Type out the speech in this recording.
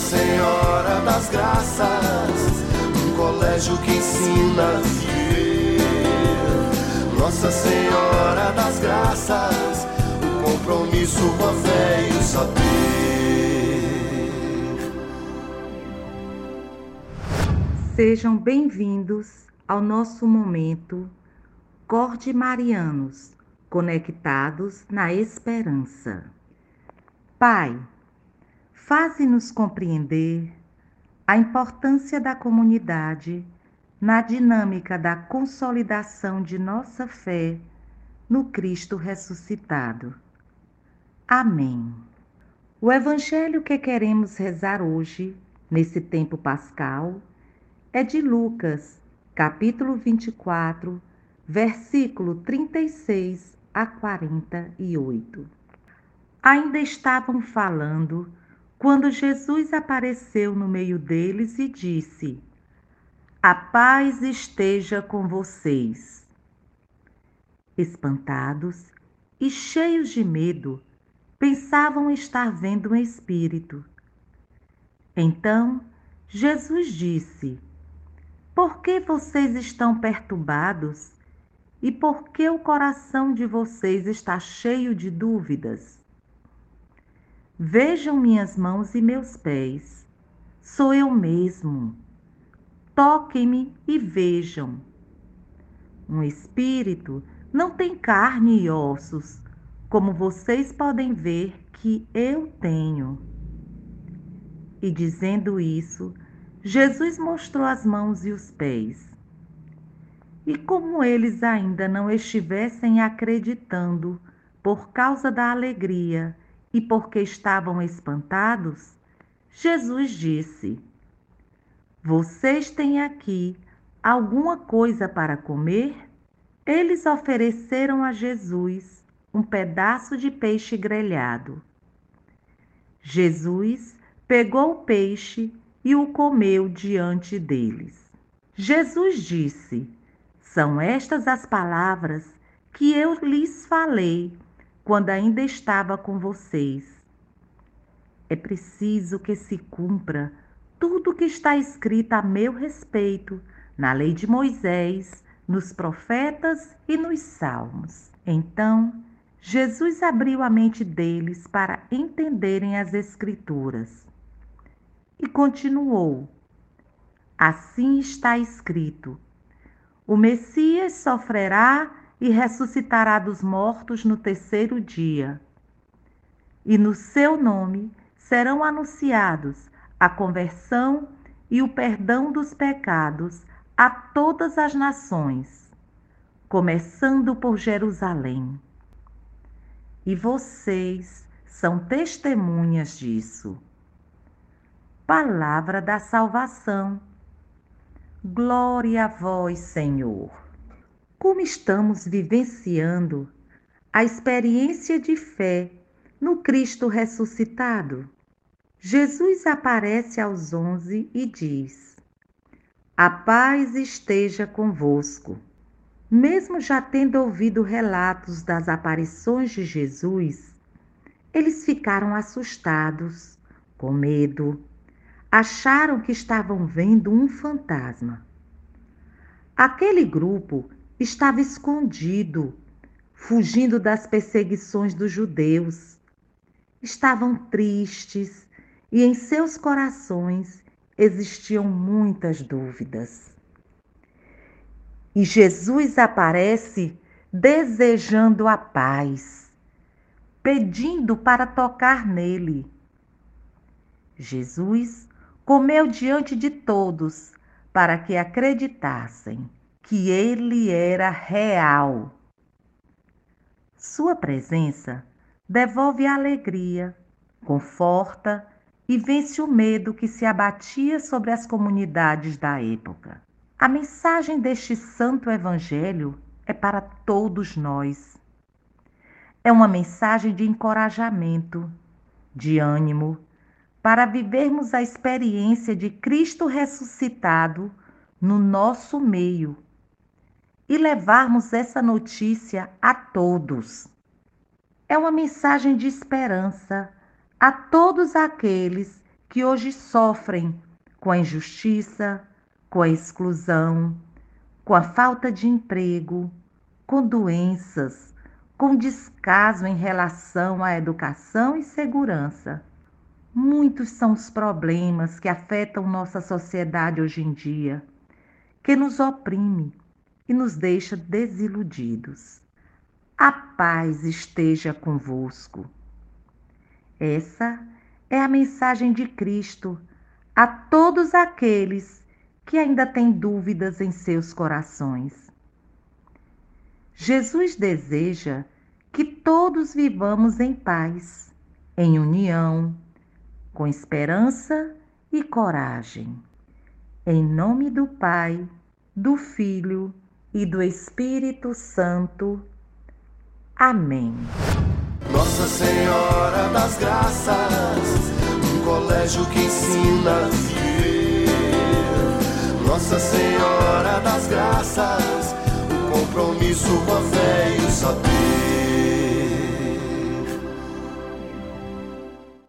Senhora das Graças, um colégio que ensina a viver. Nossa Senhora das Graças, o compromisso com a fé e o saber. Sejam bem-vindos ao nosso momento Corde Marianos, conectados na esperança. Pai, faze-nos compreender a importância da comunidade na dinâmica da consolidação de nossa fé no Cristo ressuscitado. Amém. O evangelho que queremos rezar hoje, nesse tempo pascal, é de Lucas, capítulo 24, versículo 36 a 48. Ainda estavam falando quando Jesus apareceu no meio deles e disse: A paz esteja com vocês. Espantados e cheios de medo, pensavam estar vendo um espírito. Então Jesus disse: Por que vocês estão perturbados? E por que o coração de vocês está cheio de dúvidas? Vejam minhas mãos e meus pés. Sou eu mesmo. Toquem-me e vejam. Um espírito não tem carne e ossos, como vocês podem ver que eu tenho. E dizendo isso, Jesus mostrou as mãos e os pés. E como eles ainda não estivessem acreditando por causa da alegria e porque estavam espantados, Jesus disse: Vocês têm aqui alguma coisa para comer? Eles ofereceram a Jesus um pedaço de peixe grelhado. Jesus pegou o peixe e o comeu diante deles. Jesus disse: são estas as palavras que eu lhes falei quando ainda estava com vocês. É preciso que se cumpra tudo o que está escrito a meu respeito na lei de Moisés, nos profetas e nos salmos. Então, Jesus abriu a mente deles para entenderem as Escrituras. E continuou: Assim está escrito o Messias sofrerá e ressuscitará dos mortos no terceiro dia. E no seu nome serão anunciados a conversão e o perdão dos pecados a todas as nações, começando por Jerusalém. E vocês são testemunhas disso. Palavra da salvação Glória a vós, Senhor. Como estamos vivenciando a experiência de fé no Cristo ressuscitado? Jesus aparece aos onze e diz: A paz esteja convosco. Mesmo já tendo ouvido relatos das aparições de Jesus, eles ficaram assustados, com medo, acharam que estavam vendo um fantasma. Aquele grupo estava escondido, fugindo das perseguições dos judeus. Estavam tristes e em seus corações existiam muitas dúvidas. E Jesus aparece desejando a paz, pedindo para tocar nele. Jesus comeu diante de todos, para que acreditassem que ele era real. Sua presença devolve a alegria, conforta e vence o medo que se abatia sobre as comunidades da época. A mensagem deste santo evangelho é para todos nós. É uma mensagem de encorajamento, de ânimo, para vivermos a experiência de Cristo ressuscitado no nosso meio e levarmos essa notícia a todos. É uma mensagem de esperança a todos aqueles que hoje sofrem com a injustiça, com a exclusão, com a falta de emprego, com doenças, com descaso em relação à educação e segurança. Muitos são os problemas que afetam nossa sociedade hoje em dia, que nos oprime e nos deixa desiludidos. A paz esteja convosco. Essa é a mensagem de Cristo a todos aqueles que ainda têm dúvidas em seus corações. Jesus deseja que todos vivamos em paz, em união, com esperança e coragem. Em nome do Pai, do Filho e do Espírito Santo. Amém. Nossa Senhora das Graças, um colégio que ensina a viver. Nossa Senhora das Graças, um compromisso com a fé e o saber.